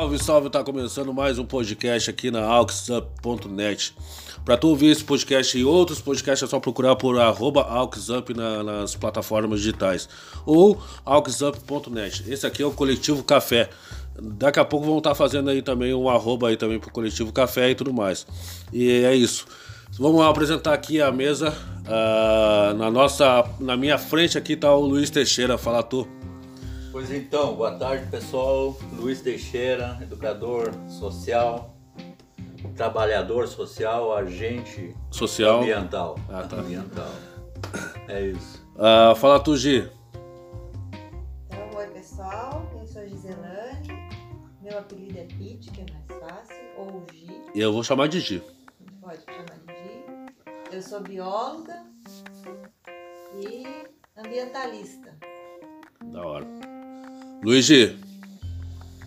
Salve, salve, tá começando mais um podcast aqui na AuxUp.net. Para tu ouvir esse podcast e outros podcasts é só procurar por arroba AuxUp na, nas plataformas digitais ou AuxUp.net. Esse aqui é o Coletivo Café. Daqui a pouco vão estar fazendo aí também um arroba aí também pro Coletivo Café e tudo mais. E é isso. Vamos apresentar aqui a mesa. Uh, na nossa, na minha frente aqui tá o Luiz Teixeira. Fala tu. Pois então, boa tarde pessoal. Luiz Teixeira, educador social, trabalhador social, agente social ambiental. Ah, tá. Ambiental. É isso. Uh, fala tu, Gi. Então, oi pessoal, eu sou a Giselane. Meu apelido é Pete, que é mais fácil, ou Gi. E eu vou chamar de Gi. Pode chamar de Gi. Eu sou bióloga e ambientalista. Da hora. Luigi,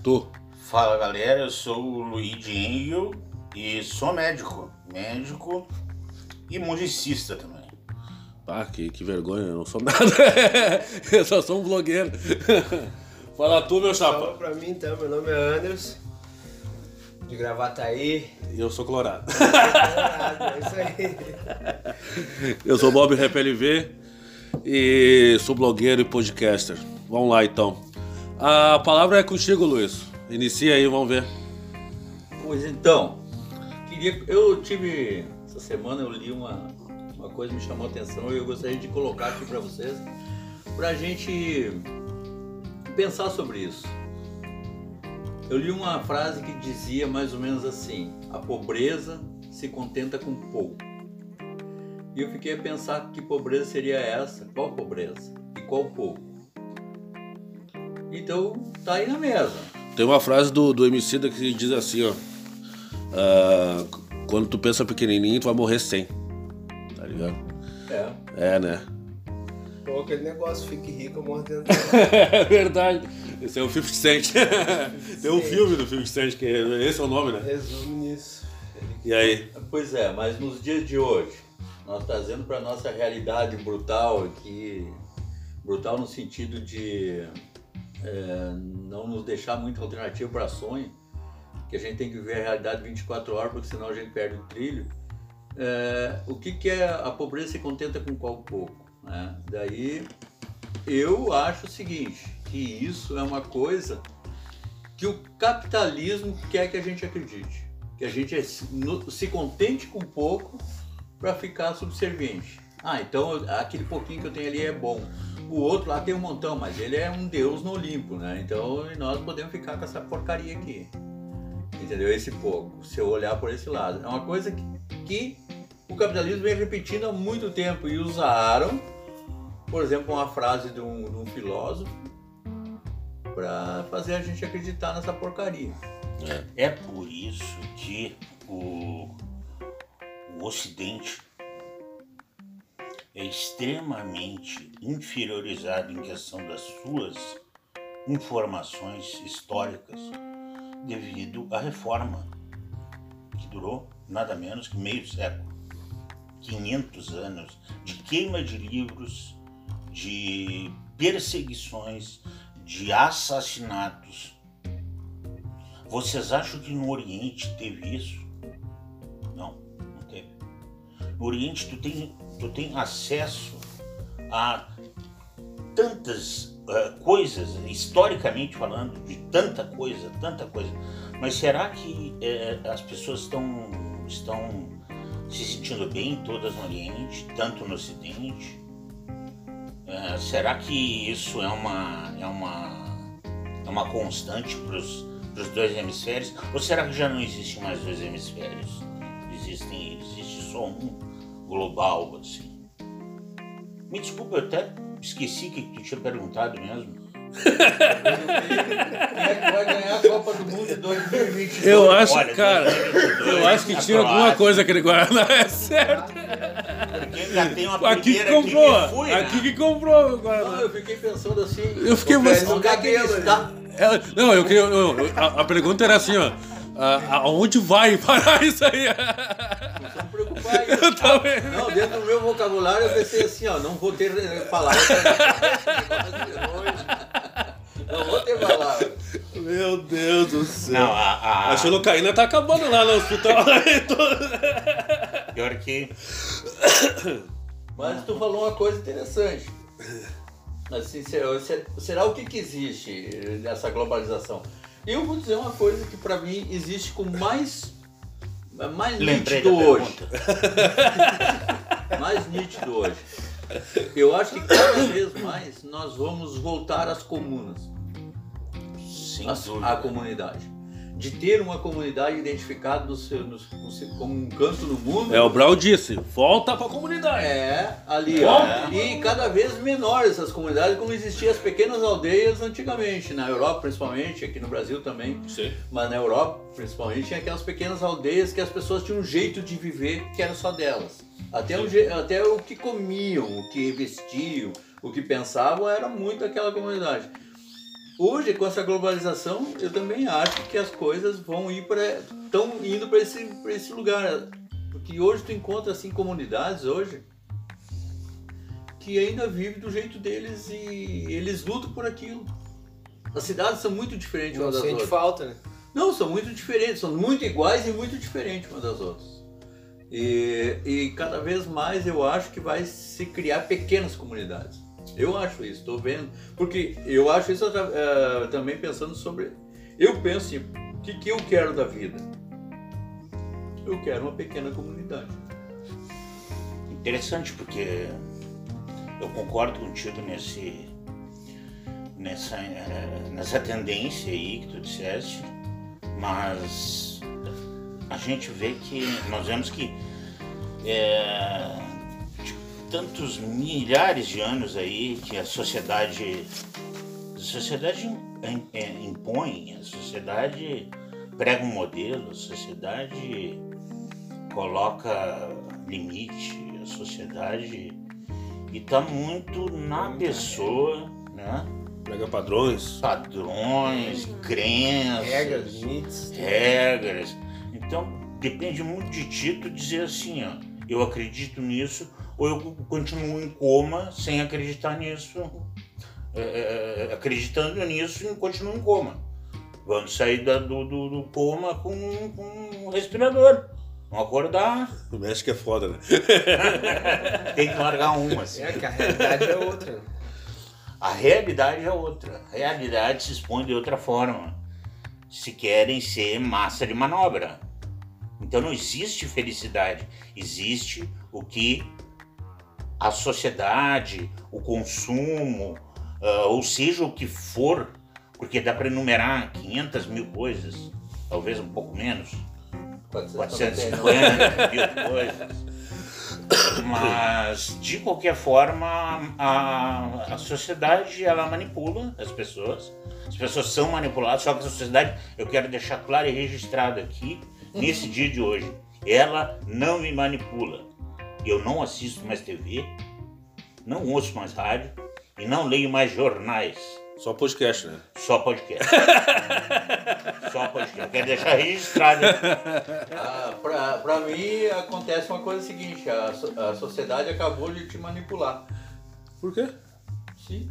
tu. Fala galera, eu sou o Luigi Engel e sou médico. Médico e musicista também. Ah, que, que vergonha, eu não sou nada. eu só sou um blogueiro. Fala tu, meu chapa. Fala pra mim então, meu nome é Anderson, de Gravataí. E eu sou colorado. Colorado, é isso aí. Eu sou Bob Rap LV e sou blogueiro e podcaster. Vamos lá então. A palavra é contigo, Luiz. Inicia aí, vamos ver. Pois então, queria, eu tive essa semana eu li uma, uma coisa que me chamou a atenção e eu gostaria de colocar aqui para vocês, para a gente pensar sobre isso. Eu li uma frase que dizia mais ou menos assim: a pobreza se contenta com pouco. E eu fiquei a pensar que pobreza seria essa, qual pobreza e qual pouco. Então tá aí na mesa. Tem uma frase do, do Emicida que diz assim, ó. Uh, quando tu pensa pequenininho, tu vai morrer sem. Tá ligado? É. É, né? Pô, aquele negócio, fique rico, morre dentro É verdade. Esse é o 50 Cent. Tem um filme do 50 Cent, que é, esse é o nome, né? Resume nisso. E aí? Pois é, mas nos dias de hoje, nós trazendo para nossa realidade brutal aqui, brutal no sentido de é, não nos deixar muita alternativa para sonho, que a gente tem que ver a realidade 24 horas, porque senão a gente perde o trilho. É, o que, que é a pobreza se contenta com qual pouco? Né? Daí eu acho o seguinte, que isso é uma coisa que o capitalismo quer que a gente acredite, que a gente se contente com pouco para ficar subserviente. Ah, então aquele pouquinho que eu tenho ali é bom. O outro lá tem um montão, mas ele é um deus no Olimpo, né? Então nós podemos ficar com essa porcaria aqui. Entendeu? Esse pouco, se eu olhar por esse lado. É uma coisa que, que o capitalismo vem repetindo há muito tempo e usaram, por exemplo, uma frase de um, de um filósofo para fazer a gente acreditar nessa porcaria. É, é por isso que o, o Ocidente é extremamente inferiorizado em questão das suas informações históricas devido à reforma, que durou nada menos que meio século 500 anos de queima de livros, de perseguições, de assassinatos. Vocês acham que no Oriente teve isso? Não, não teve. No Oriente tu tem tu tem acesso a tantas uh, coisas, historicamente falando, de tanta coisa, tanta coisa. Mas será que uh, as pessoas estão, estão se sentindo bem todas no Oriente, tanto no Ocidente? Uh, será que isso é uma, é uma, é uma constante para os dois hemisférios? Ou será que já não existe mais dois hemisférios? Existem, existe só um global, assim. Me desculpa, eu até esqueci que tu tinha perguntado mesmo. Quem é que vai ganhar a Copa do Mundo 2022? Eu acho, Olha, cara, eu acho que tinha alguma coisa aquele Guaraná, é certo. Porque já tem uma aqui que comprou, que fui, aqui né? que comprou o Guaraná. Não, eu fiquei pensando assim. Eu fiquei pensando. É que ele está? Ela, não, eu queria. Eu, a, a, pergunta era assim, ó. A, aonde vai parar isso aí? Eu também. Não, dentro do meu vocabulário eu pensei assim, ó, não vou ter palavras. Não vou ter palavras. Meu Deus do céu. Não, xilocaína tá acabando lá no hospital. Pior que Mas tu falou uma coisa interessante. Assim, será, será o que, que existe nessa globalização? Eu vou dizer uma coisa que pra mim existe com mais, mais lembrei nítido hoje. mais nítido hoje. Eu acho que cada vez mais nós vamos voltar às comunas, às- dúvida. à comunidade. De ter uma comunidade identificada no seu- no- no como um canto no mundo. É, o Brau disse, volta pra comunidade. É, ali, ó. E cada vez menores essas comunidades, como existiam as pequenas aldeias antigamente, na Europa principalmente, aqui no Brasil também, Sim. mas na Europa principalmente, tinha aquelas pequenas aldeias que as pessoas tinham um jeito de viver que era só delas. Até o, até o que comiam, o que vestiam, o que pensavam era muito aquela comunidade. Hoje, com essa globalização, eu também acho que as coisas vão ir para. estão indo para esse, pra esse lugar. Porque hoje tu encontra assim comunidades hoje que ainda vivem do jeito deles e eles lutam por aquilo. As cidades são muito diferentes Não umas das outras. falta, né? Não, são muito diferentes, são muito iguais e muito diferentes umas das outras. E, e cada vez mais eu acho que vai se criar pequenas comunidades. Eu acho isso, estou vendo. Porque eu acho isso eh, também pensando sobre. Eu penso assim, o que, que eu quero da vida? Eu quero uma pequena comunidade. Interessante porque eu concordo contigo nesse nessa eh, nessa tendência aí que tu disseste, mas a gente vê que nós vemos que é, tantos milhares de anos aí que a sociedade a sociedade é, impõe, a sociedade prega um modelo, a sociedade coloca limite, a sociedade e tá muito na pessoa, né? Pega padrões. Padrões, crenças, Regras, limites. regras. Então depende muito de ti tu dizer assim, ó, eu acredito nisso ou eu continuo em coma sem acreditar nisso, é, é, acreditando nisso e continuo em coma. Vamos sair da- do, do, do coma com, com um respirador. Vamos acordar, O México é foda, né? tem que largar um, assim. É que a realidade é outra. A realidade é outra. A realidade se expõe de outra forma. Se querem ser massa de manobra. Então não existe felicidade. Existe o que a sociedade, o consumo, ah, ou seja o que for, porque dá para enumerar 500 mil coisas, talvez um pouco menos. 450 mil coisas. Mas, de qualquer forma, a, a sociedade ela manipula as pessoas. As pessoas são manipuladas, só que a sociedade, eu quero deixar claro e registrado aqui, nesse dia de hoje, ela não me manipula. Eu não assisto mais TV, não ouço mais rádio e não leio mais jornais. Só podcast, né? Só podcast. Só podcast. Eu quero deixar registrado. Ah, pra, pra mim acontece uma coisa seguinte, a, so- a sociedade acabou de te manipular. Por quê? Sim.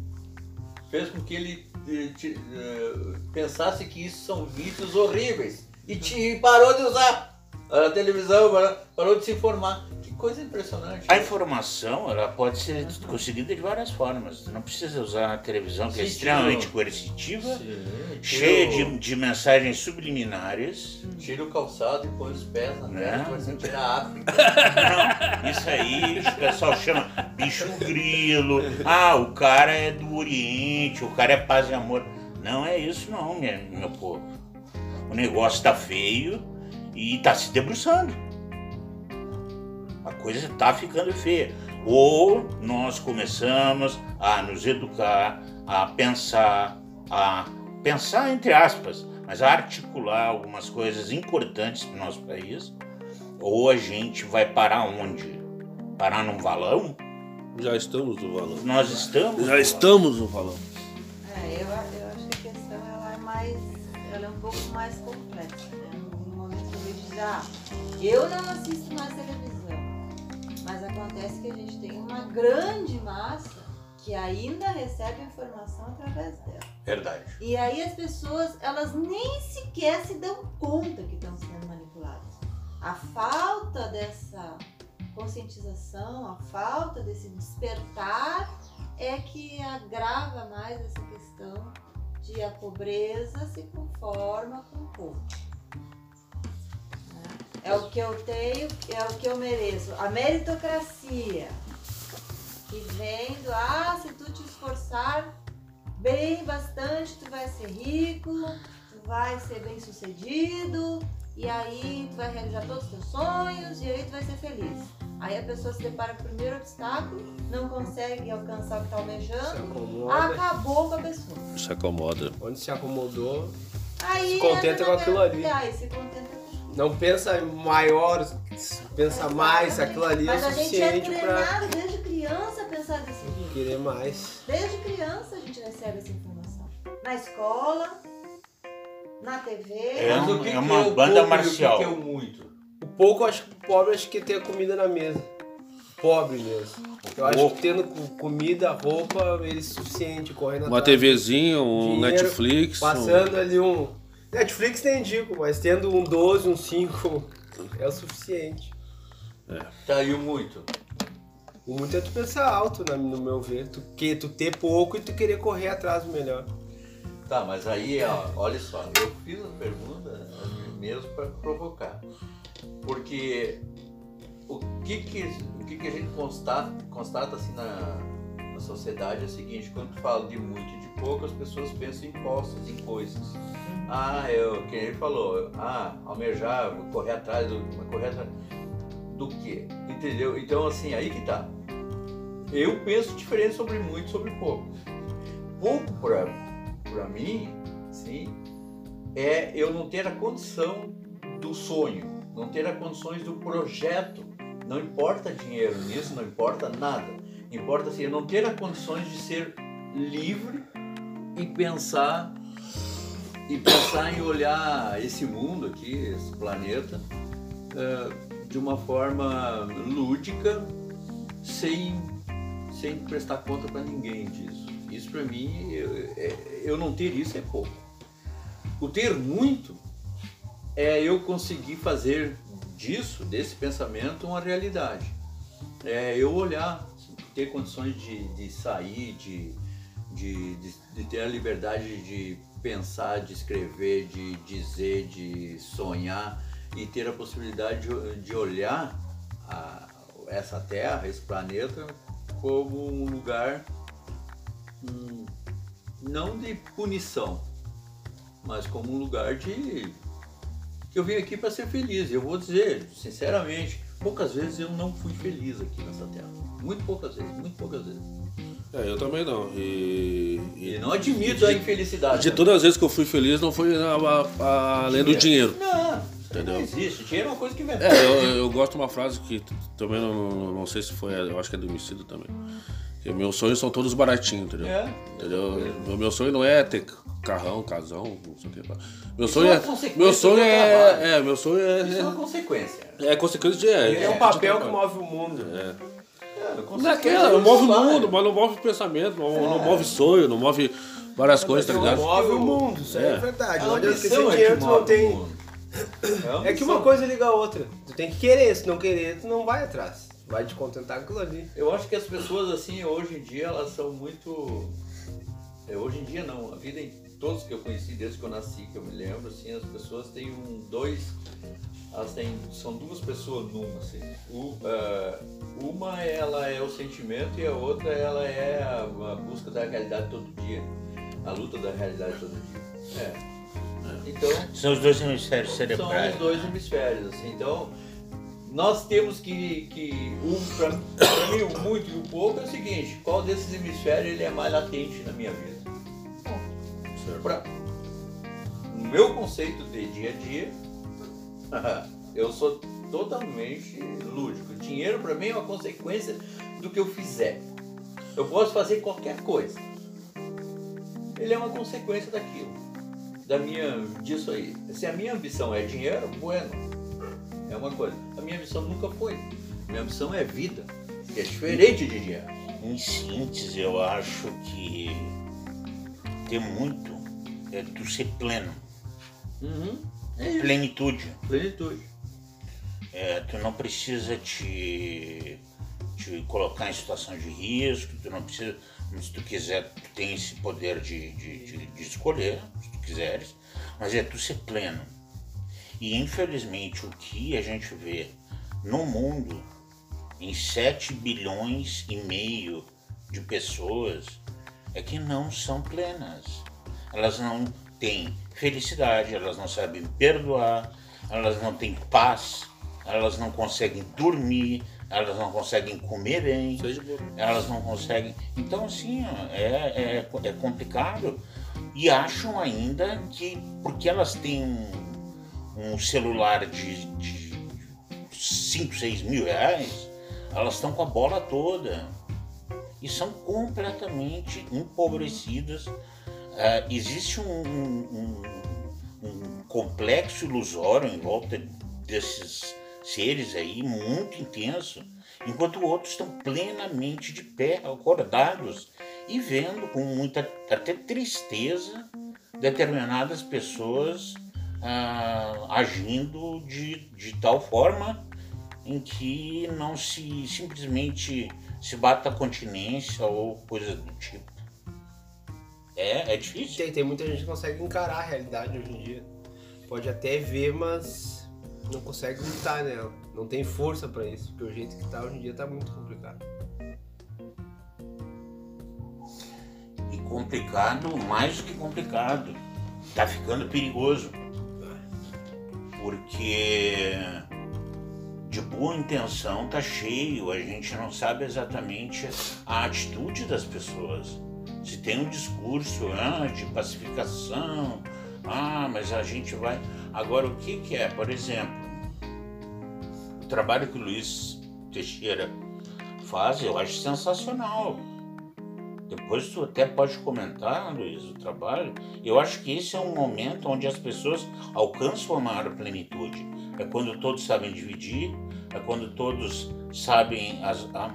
Fez com que ele eh, te- eh, pensasse que isso são vídeos horríveis. E te parou de usar a televisão, parou, parou de se informar. Coisa impressionante. A informação ela pode ser conseguida de várias formas. Não precisa usar a televisão, que é extremamente tira coercitiva, Sim, cheia tira de, de mensagens subliminares. Tira o calçado e põe os pés na terra, Né? vai sentir a África. Não, isso aí o pessoal chama bicho grilo. Ah, o cara é do Oriente, o cara é paz e amor. Não é isso não, minha, meu povo. O negócio tá feio e tá se debruçando. A coisa tá ficando feia. Ou nós começamos a nos educar, a pensar, a pensar entre aspas, mas a articular algumas coisas importantes para o nosso país, ou a gente vai parar onde? Parar num valão? Já estamos no valão. Nós estamos. no Já valão. estamos no valão. É, eu, eu acho que a questão ela é mais. Ela é um pouco mais complexa, né? No momento que eu ah, eu não assisto mais televisão. Acontece que a gente tem uma grande massa que ainda recebe informação através dela. Verdade. E aí as pessoas, elas nem sequer se dão conta que estão sendo manipuladas. A falta dessa conscientização, a falta desse despertar é que agrava mais essa questão de a pobreza se conforma com o pouco. É o que eu tenho, é o que eu mereço. A meritocracia que vem do, ah, se tu te esforçar bem bastante, tu vai ser rico, tu vai ser bem sucedido, e aí tu vai realizar todos os teus sonhos, e aí tu vai ser feliz. Aí a pessoa se depara com o primeiro obstáculo, não consegue alcançar o que está almejando, acabou com a pessoa. Se acomoda. Onde se acomodou, Aí Se contenta com aquilo ali. Aí se contenta. Não pensa em maior, pensa mais, aquilo ali é Mas a gente é suficiente pra treinado desde criança a pensar desse jeito. querer mais. Desde criança a gente recebe essa informação. Na escola, na TV. É um- o que é que uma o banda pouco marcial. O que é o muito? O pouco, acho que o pobre acho que tem a comida na mesa. Pobre mesmo. Eu acho que tendo co- comida, roupa, ele é suficiente, correndo Uma atrás. TVzinha, um Dinheiro, Netflix. um- Passando ali um. Netflix nem digo, mas tendo um 12, um 5 é o suficiente. Tá aí o muito. O muito é tu pensar alto, no meu ver. Tu, que, tu ter pouco e tu querer correr atrás do melhor. Tá, mas aí, ó, olha só, eu fiz a pergunta mesmo para provocar. Porque o que que, o que, que a gente constata, constata assim na, na sociedade é o seguinte, quando tu fala de muito e de pouco, as pessoas pensam em postos, em coisas. Ah, eu, quem ele falou, ah, almejar, correr atrás do. Correr atrás do quê? Entendeu? Então assim, aí que tá. Eu penso diferente sobre muito sobre pouco. Pouco para para mim, sim, é eu não ter a condição do sonho, não ter as condições do projeto. Não importa dinheiro nisso, não importa nada. Importa assim, eu não ter as condições de ser livre e pensar e pensar em olhar esse mundo aqui, esse planeta, eh, de uma forma lúdica, sem, sem prestar conta para ninguém disso. Isso para mim, eu, é- eu não ter isso é pouco. O ter muito é eu conseguir fazer disso, desse pensamento, uma realidade. É eu olhar, ter condições de, de sair, de, de, de, de ter a liberdade de pensar, de escrever, de dizer, de sonhar e ter a possibilidade de, de olhar a- essa Terra, esse planeta, como um lugar hum, não de punição, mas como um lugar de eu vim aqui para ser feliz. Eu vou dizer, sinceramente, poucas vezes eu não fui feliz aqui nessa terra. Muito poucas vezes, muito poucas vezes. É, eu também não. E, E não admito a infelicidade. de todas as vezes que eu fui feliz, não foi a- a- além do dinheiro. Não, Entendeu? não existe. Dinheiro é uma coisa que vem. É, eu, eu gosto de uma frase que também não, não, não sei se foi, eu acho que é do homicídio também. Que meus sonhos são todos baratinhos, entendeu? É. Entendeu? Meu, meu sonho não é ter carrão, casão, não sei o que. Meu sonho é é. Meu sonho é. É, meu sonho Isso é uma é. consequência. É, é consequência de. É, É, um de papel que move o mundo. É. É, Não é aquela, do move o mundo, mas não move pensamento, não, não move sonho, não move várias coisas, tá ligado? Move o mundo, isso é, É. verdade. Não adianta é que move não tem. o a É que uma coisa liga a outra. Tu tem que querer, se não querer, tu não vai atrás. Vai te contentar com aquilo ali. Eu acho que as pessoas, assim, hoje em dia, elas são muito. é, hoje em dia não, a vida em todos que eu conheci desde que eu nasci, que eu me lembro, assim, as pessoas têm um, dois. Elas têm. São duas pessoas numa, assim. O, ah, uma ela é o sentimento e a outra ela é a, a busca da realidade todo dia. A luta da realidade todo dia. É. Então, São os dois hemisférios são cerebrais. os dois hemisférios, assim. Então, nós temos que, que um, pra, pra mim, o muito e o pouco é o seguinte, qual desses hemisférios ele é mais latente na minha vida? Pra, no meu conceito de dia a dia, eu sou totalmente lúdico. Dinheiro para mim é uma consequência do que eu fizer. Eu posso fazer qualquer coisa. Ele é uma consequência daquilo. Da minha, disso aí. Se a minha ambição é dinheiro, bueno. É uma coisa. A minha ambição nunca foi. Minha ambição é vida. Que é diferente de dinheiro. Em síntese, eu acho que ter muito é tu ser pleno. Uhum. É. Plenitude. Plenitude. É, tu não precisa te, te colocar em situação de risco, tu não precisa, se tu quiser, tu tem esse poder de, de, de, de escolher, se tu quiseres, mas é tu ser pleno. E infelizmente o que a gente vê no mundo, em 7 bilhões e meio de pessoas, é que não são plenas. Elas não têm felicidade, elas não sabem perdoar, elas não têm paz, elas não conseguem dormir, elas não conseguem comer bem, elas não conseguem. Então, assim, é, é, é complicado. E acham ainda que, porque elas têm um, um celular de, de 5, 6 mil reais, elas estão com a bola toda. E são completamente empobrecidas. Ah, existe um, um- um- complexo ilusório em volta desses seres aí, muito intenso, enquanto outros estão plenamente de pé, acordados e vendo com muita até tristeza determinadas pessoas ah, agindo de, de tal forma em que não se simplesmente se bata a continência ou coisa do tipo. É, é difícil. Tem, tem muita gente que consegue encarar a realidade hoje em dia. Pode até ver, mas não consegue lutar nela. Não tem força pra isso, porque o jeito que tá hoje em dia tá muito complicado. E complicado, mais do que complicado. Tá ficando perigoso. Porque de boa intenção tá cheio, a gente não sabe exatamente a atitude das pessoas. Se tem um discurso ah, de pacificação, ah, mas a gente vai. Agora, o que, que é? Por exemplo, o trabalho que o Luiz Teixeira faz, eu acho sensacional. Depois tu até pode comentar, Luiz, o trabalho. Eu acho que esse é um momento onde as pessoas alcançam a maior plenitude. É quando todos sabem dividir, é quando todos sabem as- a-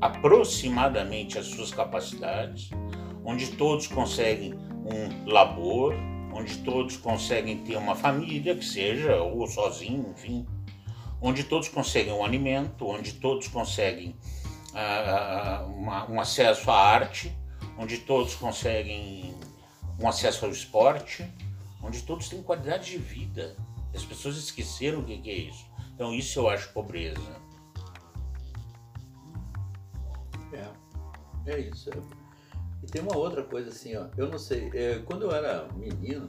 aproximadamente as suas capacidades, onde todos conseguem um labor, onde todos conseguem ter uma família, que seja, ou sozinho, enfim, onde todos conseguem um alimento, onde todos conseguem ah, uma- um acesso à arte, onde todos conseguem um acesso ao esporte, onde todos têm qualidade de vida. As pessoas esqueceram o que é isso. Então isso eu acho pobreza. É, é isso. E tem uma outra coisa assim, ó. Eu não sei, é, quando eu era menino,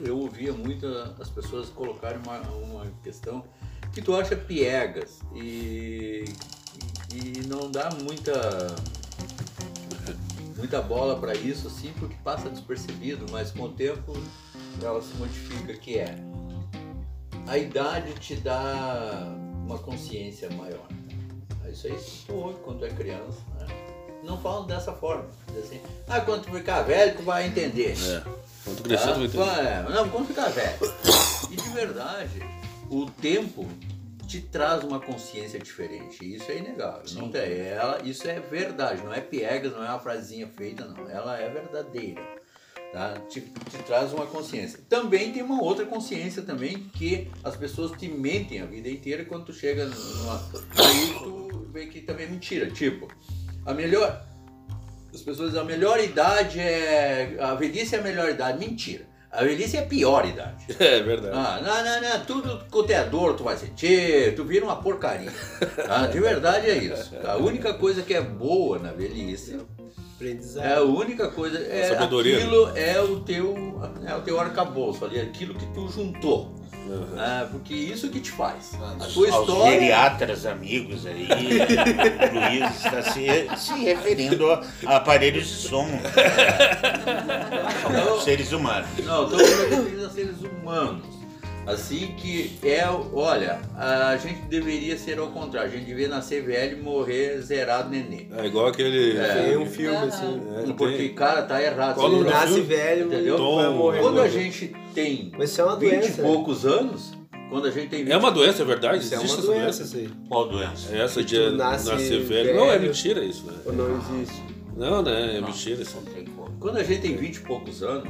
eu ouvia muito as pessoas colocarem uma, uma questão que tu acha piegas e, e não dá muita muita bola para isso assim porque passa despercebido, mas com o tempo ela se modifica que é a idade te dá uma consciência maior. Isso aí tu ouve quando é criança, né? Não falam dessa forma. Assim, ah, quando tu ficar velho, tu vai entender. É. Quando crescer, tu vai entender. Ah, é, não, quando ficar velho. E de verdade, o tempo te traz uma consciência diferente. Isso é inegável. Não tem, ela, isso é verdade, não é piegas, não é uma frasinha feita, não. Ela é verdadeira. Tá? Te, te traz uma consciência. Também tem uma outra consciência também que as pessoas te mentem a vida inteira e quando tu chega numa. Aí tu vê que também é mentira. Tipo, a melhor. As pessoas dizem a melhor idade é. A velhice é a melhor idade. Mentira. A velhice é a pior idade. É verdade. Ah, não, não, não. Tudo quanto é dor tu vai sentir, tu vira uma porcaria. Tá? De verdade é isso. A única coisa que é boa na velhice Aprendizado. é a única coisa. É, aquilo é o teu. É o teu arcabouço ali, aquilo que tu juntou. Ah, porque isso que te faz. A tua Aos história. geriatras amigos aí, o Luiz está se, se referindo a, a aparelhos de som. Não, Seres humanos. Não, estamos referindo a seres humanos. Assim que é, olha, a gente deveria ser ao contrário, a gente devia nascer velho e morrer zerado nenê. É igual aquele. Tem um filme assim. É, Porque, tem- cara, tá errado. Qual o nome do Nasce filme? velho, Entendeu? vai morrer. Quando a gente tem Mas isso é uma 20 doença. e poucos anos, quando a gente tem É uma doença, é verdade? Isso é Existe uma essa doença, aí. Qual doença? É Essa de nasce nascer velho. velho. Não, é mentira isso, né? Ou não existe? Não, né? É Não. mentira isso. Não tem como. Quando a gente tem 20 e poucos anos,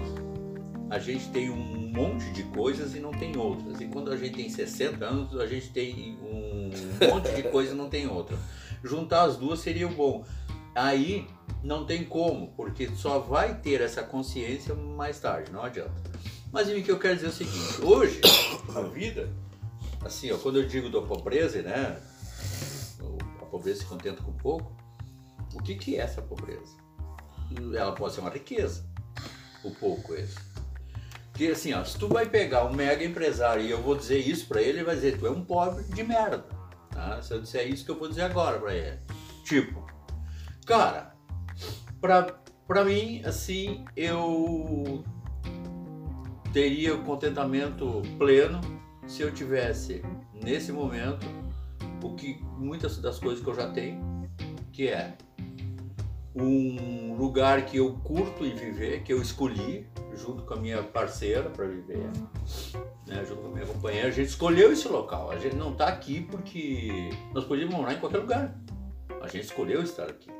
a gente tem um monte de coisas e não tem outras. E quando a gente tem 60 anos, a gente tem um monte de coisa e não tem outra. Juntar as duas seria bom. Aí não tem como, porque só vai ter essa consciência mais tarde, não adianta. Mas o que eu quero dizer é o seguinte, hoje, a vida, assim, ó, quando eu digo da pobreza, né? A pobreza se contenta com pouco, o que, que é essa pobreza? ela pode ser uma riqueza, o pouco esse. Porque assim, ó, se tu vai pegar um mega empresário e eu vou dizer isso pra ele, ele vai dizer, tu é um pobre de merda. Tá? Se eu disser isso que eu vou dizer agora pra ele. Tipo, cara, pra, pra mim, assim, eu teria contentamento pleno se eu tivesse, nesse momento, o que muitas das coisas que eu já tenho, que é um lugar que eu curto em viver, que eu escolhi junto com a minha parceira para viver, né, junto com a minha companheira. A gente escolheu esse local. A gente não está aqui porque nós podíamos morar em qualquer lugar. A gente escolheu estar aqui.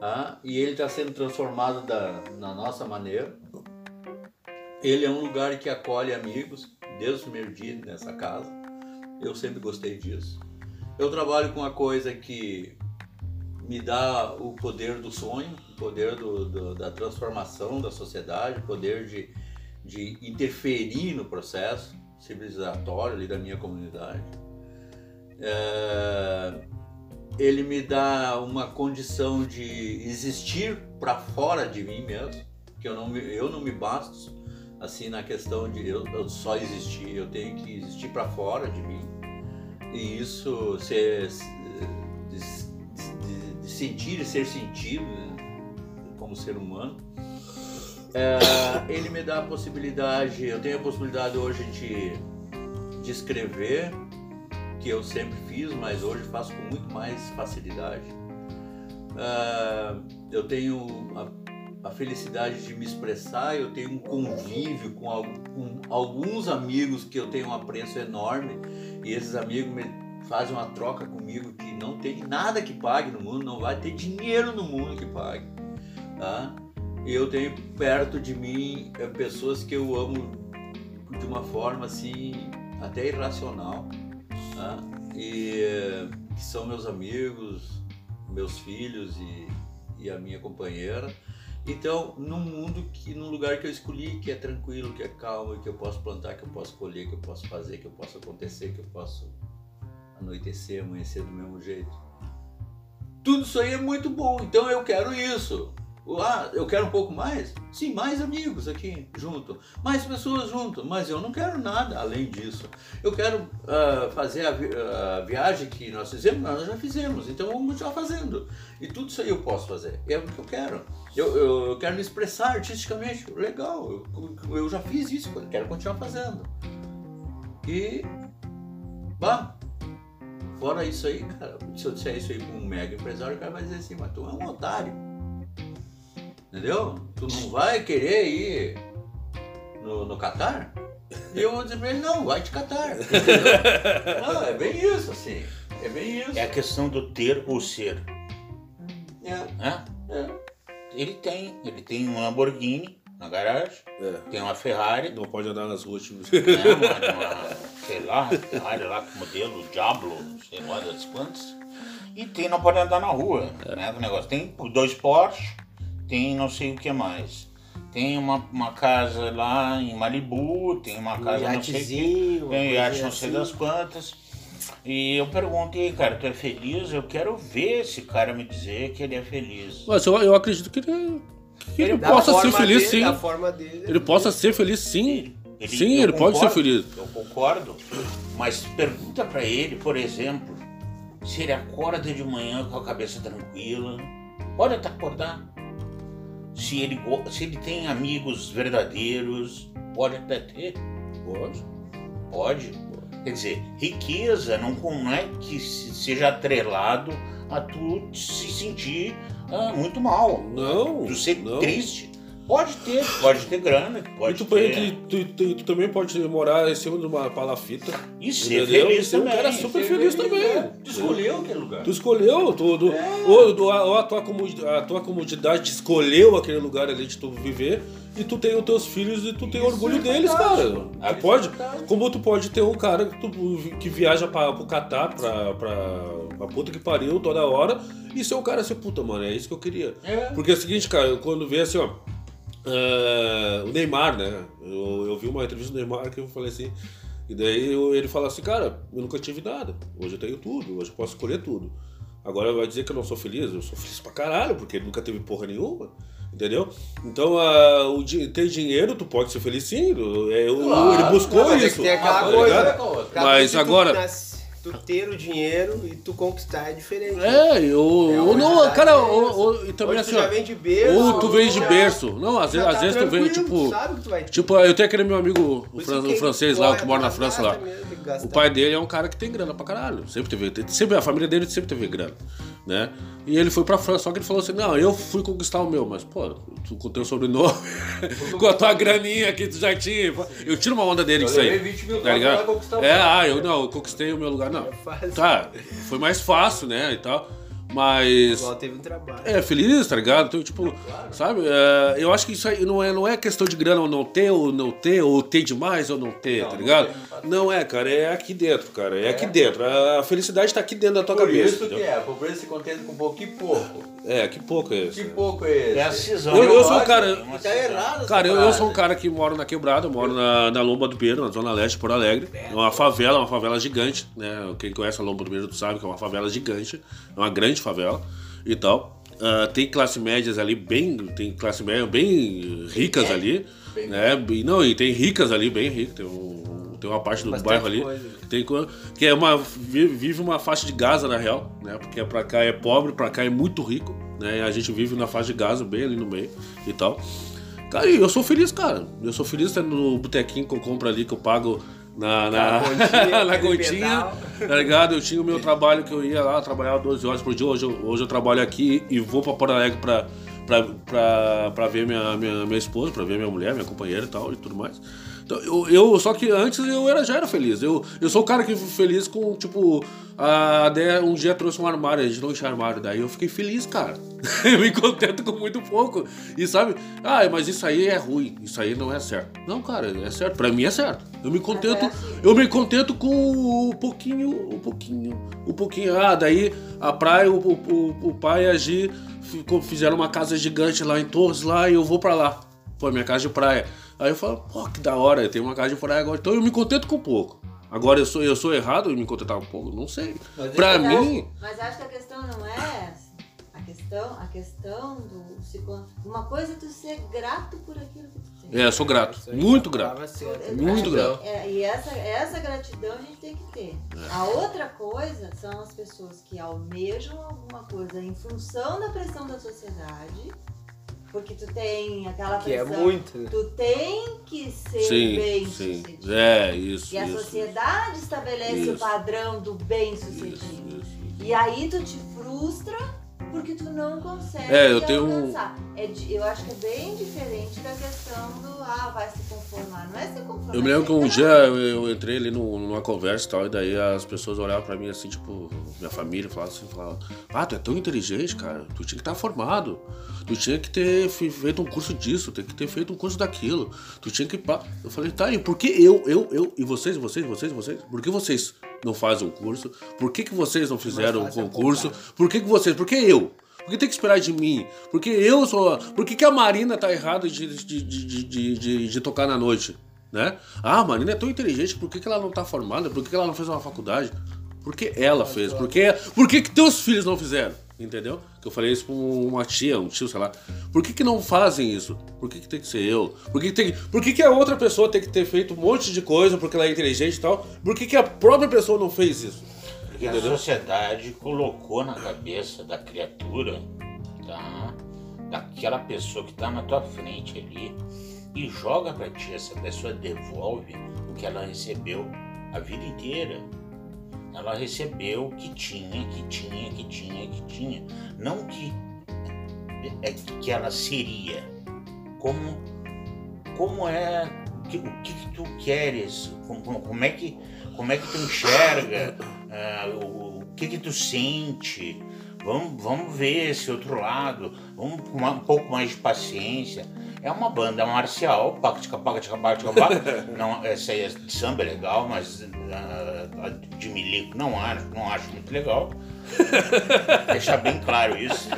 Tá? E ele está sendo transformado da, na nossa maneira. Ele é um lugar que acolhe amigos desde o primeiro dia nessa casa. Eu sempre gostei disso. Eu trabalho com uma coisa que me dá o poder do sonho, poder do, do- da transformação da sociedade, poder de, de interferir no processo civilizatório ali da minha comunidade. É, ele me dá uma condição de existir para fora de mim mesmo, que eu não me, eu não me basto assim na questão de eu, eu só existir, eu tenho que existir para fora de mim. E isso ser de, de- de sentir e ser sentido como ser humano. É, ele me dá a possibilidade, eu tenho a possibilidade hoje de, de escrever, que eu sempre fiz, mas hoje faço com muito mais facilidade. É, eu tenho a, a felicidade de me expressar, eu tenho um convívio com, al- com alguns amigos que eu tenho um apreço enorme e esses amigos me fazem uma troca comigo que não tem nada que pague no mundo, não vai ter dinheiro no mundo que pague, tá? Eu tenho perto de mim eh, pessoas que eu amo de uma forma assim até irracional, tá? E eh, que são meus amigos, meus filhos e, e a minha companheira. Então, num mundo que, num lugar que eu escolhi, que é tranquilo, que é calmo, que eu posso plantar, que eu posso colher, que eu posso fazer, que eu posso acontecer, que eu posso anoitecer, amanhecer do mesmo jeito. Tudo isso aí é muito bom, então eu quero isso. Ah, eu quero um pouco mais? Sim, mais amigos aqui junto, mais pessoas junto, mas eu não quero nada além disso. Eu quero ah, fazer a, vi- a viagem que nós fizemos, nós já fizemos, então vamos continuar fazendo. E tudo isso aí eu posso fazer, é o que eu quero. Eu, eu, eu quero me expressar artisticamente, legal, eu, eu já fiz isso, quero continuar fazendo. E, bah, Fora isso aí, cara, se eu disser isso aí com um mega empresário, o cara vai dizer assim, mas tu é um otário. Entendeu? Tu não vai querer ir no, no Catar? E eu vou dizer pra ele, não, vai de Catar. Entendeu? Não, é bem isso, assim. É bem isso. É a questão do ter ou ser. É, Né? é. Ele tem, ele tem um Lamborghini na garagem, É. tem uma Ferrari, Não pode andar nas ruas. tipo, né? uma, uma, sei lá, Ferrari lá com modelo Diablo, sei lá das quantas. E tem, não pode andar na rua, né? O negócio. Tem dois Porsche, tem não sei o que mais. Tem uma, uma casa lá em Malibu, tem uma Um casa não sei que. Tem iate não sei assim. das quantas. E eu perguntei, cara, tu é feliz? Eu quero ver esse cara me dizer que ele é feliz. Mas eu, eu acredito que ele, que ele Da possa ser feliz dele, sim. Forma dele. Ele possa ser feliz sim. Ele- sim, ele pode ser concordo, feliz. Eu concordo, mas pergunta pra ele, por exemplo, se ele acorda de manhã com a cabeça tranquila, pode até acordar. Se ele, se ele tem amigos verdadeiros, pode até ter, Pode. pode. Quer dizer, riqueza não, não é que se- seja atrelado a tu se sentir ah, muito mal. Não. Tu ser não. triste. Pode ter, pode ter grana, E pode tu, ter. tu, tu- tu também pode morar em cima de uma palafita. E ser entendeu? feliz E ser um também. cara super feliz, feliz, também. é. Tu escolheu aquele lugar. Tu escolheu, tu, tu, ou, tu- ou a, tua comodi- a tua comodidade te escolheu aquele lugar ali de tu viver e tu tem os teus filhos e tu tem Isso orgulho é deles, cara. Ah, pode, é como tu pode ter um cara que, tu, que viaja pra, pro Catar, pra, pra, pra puta que pariu toda hora e ser um cara assim, puta, mano, é isso que eu queria. É. Porque é o seguinte, cara, quando vê assim, ó. Ah, o Neymar, né? Eu, eu vi uma entrevista do Neymar que eu falei assim. E daí eu- ele fala assim, cara, eu nunca tive nada. Hoje eu tenho tudo, hoje eu posso escolher tudo. Agora vai dizer que eu não sou feliz? Eu sou feliz pra caralho, porque ele nunca teve porra nenhuma. Entendeu? Então, ah, o ter dinheiro, tu pode ser feliz sim. É, o- Claro, ele buscou é isso. aquela tá coisa, Mas agora- Tu, ter o dinheiro e tu conquistar é diferente. É, eu. É, não, cara, ou, e também assim, tu já ó. vem de berço. Ou tu vem de já- berço. Não, às vezes, já às tá vezes tu vem, tipo. tu sabe que tu vai ter. Tipo, eu tenho aquele meu amigo, o, fran- o francês lá, que mora na atrás França lá. O pai dele é um cara que tem grana pra caralho. Sempre teve. Sempre, a família dele sempre teve grana. Né? E ele foi pra França, só que ele falou assim: não, eu fui conquistar o meu, mas, pô, tu com o teu sobrenome, com a tua graninha que tu já tinha. Eu tiro uma onda dele Eu com isso aí. levei 20 mil Tá dólares ligado? pra conquistar o É, meu. ah, eu não, eu conquistei o meu lugar, não. É. Tá, foi mais fácil, né? E tal. Mas. Igual teve um trabalho. É, feliz, tá ligado? Então, tipo, sabe? é, eu acho que isso aí não é, não é questão de grana ou não ter, ou não ter, ou ter demais ou não ter, Não, tá ligado? não. Não é, cara, é aqui dentro, cara. É, aqui dentro. A, felicidade tá aqui dentro da tua Por cabeça. isso que é, a pobreza se contenta com pouco e pouco. É, que pouco é isso. Que pouco é esse? É a cisão. Eu- eu sou um cara- que Tá errado essa Cara, eu, eu sou um cara que moro na quebrada, eu moro na, na Lomba do Beiro, na Zona Leste de Porto Alegre. É uma favela, uma favela gigante, né? Quem conhece a Lomba do Beiro sabe que é uma favela gigante, é uma grande favela e tal. Ah, tem classe médias ali bem, tem classe média bem ricas ali, Bem né? E, não, e tem ricas ali, bem ricas. Tem, um- tem uma parte do Bastante bairro ali coisa. que tem que é uma vive, uma faixa de Gaza na real, né? Porque pra cá é pobre, pra cá é muito rico, né? A gente vive na faixa de Gaza bem ali no meio e tal. Cara, eu sou feliz, cara. Eu sou feliz tendo no botequinho que eu compro ali, que eu pago na, na, continha, na continha, tá ligado? Eu tinha o meu trabalho que eu ia lá, trabalhava 12 horas por dia. Hoje eu, hoje eu trabalho aqui e vou pra Porto Alegre pra, pra, pra, pra ver minha, minha, minha esposa, pra ver minha mulher, minha companheira e tal e tudo mais. Então, eu, eu, só que antes eu era, já era feliz. Eu, eu sou o cara que feliz com, tipo, a um dia trouxe um armário, a gente não tinha armário. Daí eu fiquei feliz, cara. eu me contento com muito pouco. E sabe, ah, mas isso aí é ruim, isso aí não é certo. Não, cara, é certo. Pra mim é certo. Eu me contento, assim. eu me contento com o pouquinho, o pouquinho, o pouquinho. Ah, daí a praia, o, o, o pai e a Gi ficou- fizeram uma casa gigante lá em Torres, lá, e eu vou pra lá. Foi minha casa de praia. Aí eu falo, pô, que da hora, tem uma casa de praia agora. Então eu me contento com pouco. Agora eu sou, eu sou errado em me contentar com pouco? Não sei. Mas Pra mim, Mas acho que a questão não é essa. A questão, a questão do se uma coisa é tu ser grato por aquilo que tu tem. é, eu sou grato. Aí Muito grato. certo. Muito Gratidão. grato. É, e essa, essa gratidão a gente tem que ter. A outra coisa são as pessoas que almejam alguma coisa em função da pressão da sociedade, porque tu tem aquela Que é pressão. muito, né? Tu tem que ser Sim, bem sim. sucedido. É, isso. E a isso, sociedade estabelece o Isso. padrão do bem isso, sucedido. isso, isso. E aí tu te frustra porque tu não consegue É, eu tenho um- alcançar. É eu acho que é bem diferente da questão do ah, vai se conformar. Não é se conformar. Eu me lembro é que um dia eu, eu entrei ali num- numa conversa e tal, e daí as pessoas olhavam pra mim assim, tipo, minha família falava assim, falava, ah, tu é tão inteligente, cara, tu tinha que estar formado, tu tinha que ter fe- feito um curso disso, tem que ter feito um curso daquilo, tu tinha que. pá." Eu falei, tá, e por que eu, eu, eu, e vocês, vocês, vocês, vocês? Por que vocês não fazem um curso? Por que, que vocês não fizeram um é concurso? Por que, que vocês? Por que eu? Por que tem que esperar de mim? Porque eu sou. Por que, que a Marina tá errada de, de, de, de, de, tocar na noite? Né? Ah, a Marina é tão inteligente, por que, que ela não tá formada? Por que, que ela não fez uma faculdade? Por que ela fez? Por que, por que, que teus filhos não fizeram? Entendeu? Que eu falei isso pra uma tia, um tio, sei lá. Por que, que não fazem isso? Por que, que tem que ser eu? Por que, que tem, por que, que a outra pessoa tem que ter feito um monte de coisa porque ela é inteligente e tal? Por que, que a própria pessoa não fez isso? Porque a sociedade colocou na cabeça da criatura, tá? Daquela pessoa que tá na tua frente ali e joga pra ti. Essa pessoa devolve o que ela recebeu a vida inteira. Ela recebeu o que tinha, que tinha, que tinha, que tinha. Não que é que ela seria como, como é, que, o que, que tu queres, como, como- é que, como é que tu enxerga, ah, o, o que que tu sente, vamos, vamos ver esse outro lado, vamos com um pouco mais de paciência. É uma banda marcial, paca tica paca tica paca tica paca. Não, essa aí é de samba é legal, mas a de milico não acho, não acho muito legal. Deixar bem claro isso.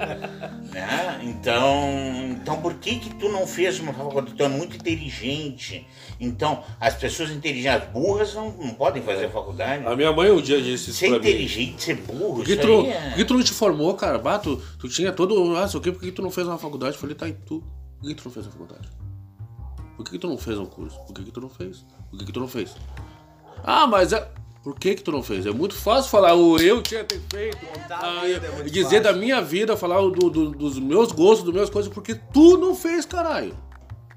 né? Então, então por que que tu não fez uma faculdade? Tu é muito inteligente. Então, as pessoas inteligentes, as burras não, não podem fazer faculdade. A minha mãe um dia disse isso Ser pra mim. inteligente, ser burro, que, isso tu, aí por que é... tu não te formou, cara? Bah, tu, tu tinha todo. Ah, sei o quê, por que tu não fez uma faculdade? Eu falei, tá, e tu? Por que tu não fez a faculdade? Por que, que tu não fez um curso? Por que, que tu não fez? Por que, que tu não fez? Ah, mas é. Por que, que tu não fez? É muito fácil falar o eu tinha ter feito. Contar ah, é e dizer fácil. da minha vida, falar do, do- dos meus gostos, das minhas coisas, porque tu não fez, caralho.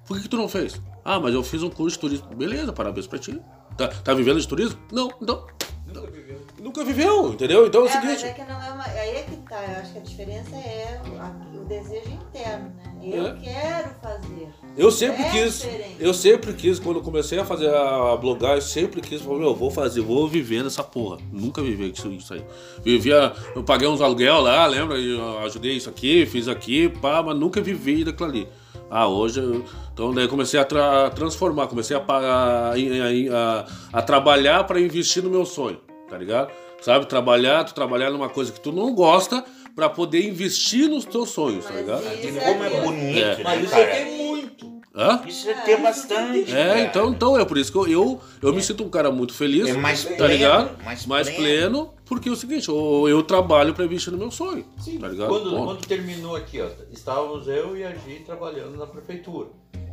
Por que, que tu não fez? Ah, mas eu fiz um curso de turismo. Beleza, parabéns pra ti. Tá, tá vivendo de turismo? Não, então. Nunca viveu. Nunca viveu, entendeu? Então é o É, mas seguinte. é que não é uma. Aí é que tá. Eu acho que a diferença é o, a- o desejo interno, né? Eu É. quero fazer. Eu sempre É quis, diferente. eu sempre quis, quando comecei a fazer a, blogar, eu sempre quis, falei, meu, vou fazer, vou viver nessa porra. Nunca vivi isso, isso aí. Vivia, eu paguei uns aluguel lá, lembra? Eu ajudei isso aqui, fiz aqui, pá, mas nunca vivi daquilo ali. Ah, hoje, eu- então daí comecei a tra- transformar, comecei a, a, a, a trabalhar para investir no meu sonho, tá ligado? Sabe, trabalhar, tu trabalhar numa coisa que tu não gosta para poder investir nos teus sonhos, tá Mas ligado? isso como é aquilo. bonito, É. né, Mas isso cara? aqui é muito. Hã? Isso é ter bastante. É, cara. então, então é por isso que eu, eu, eu me sinto um cara muito feliz, É mais tá pleno, ligado? mais pleno. pleno. porque é o seguinte, eu, eu trabalho pra investir no meu sonho, Sim, tá ligado? quando, quando terminou aqui, ó, estávamos eu e a Gi trabalhando na prefeitura,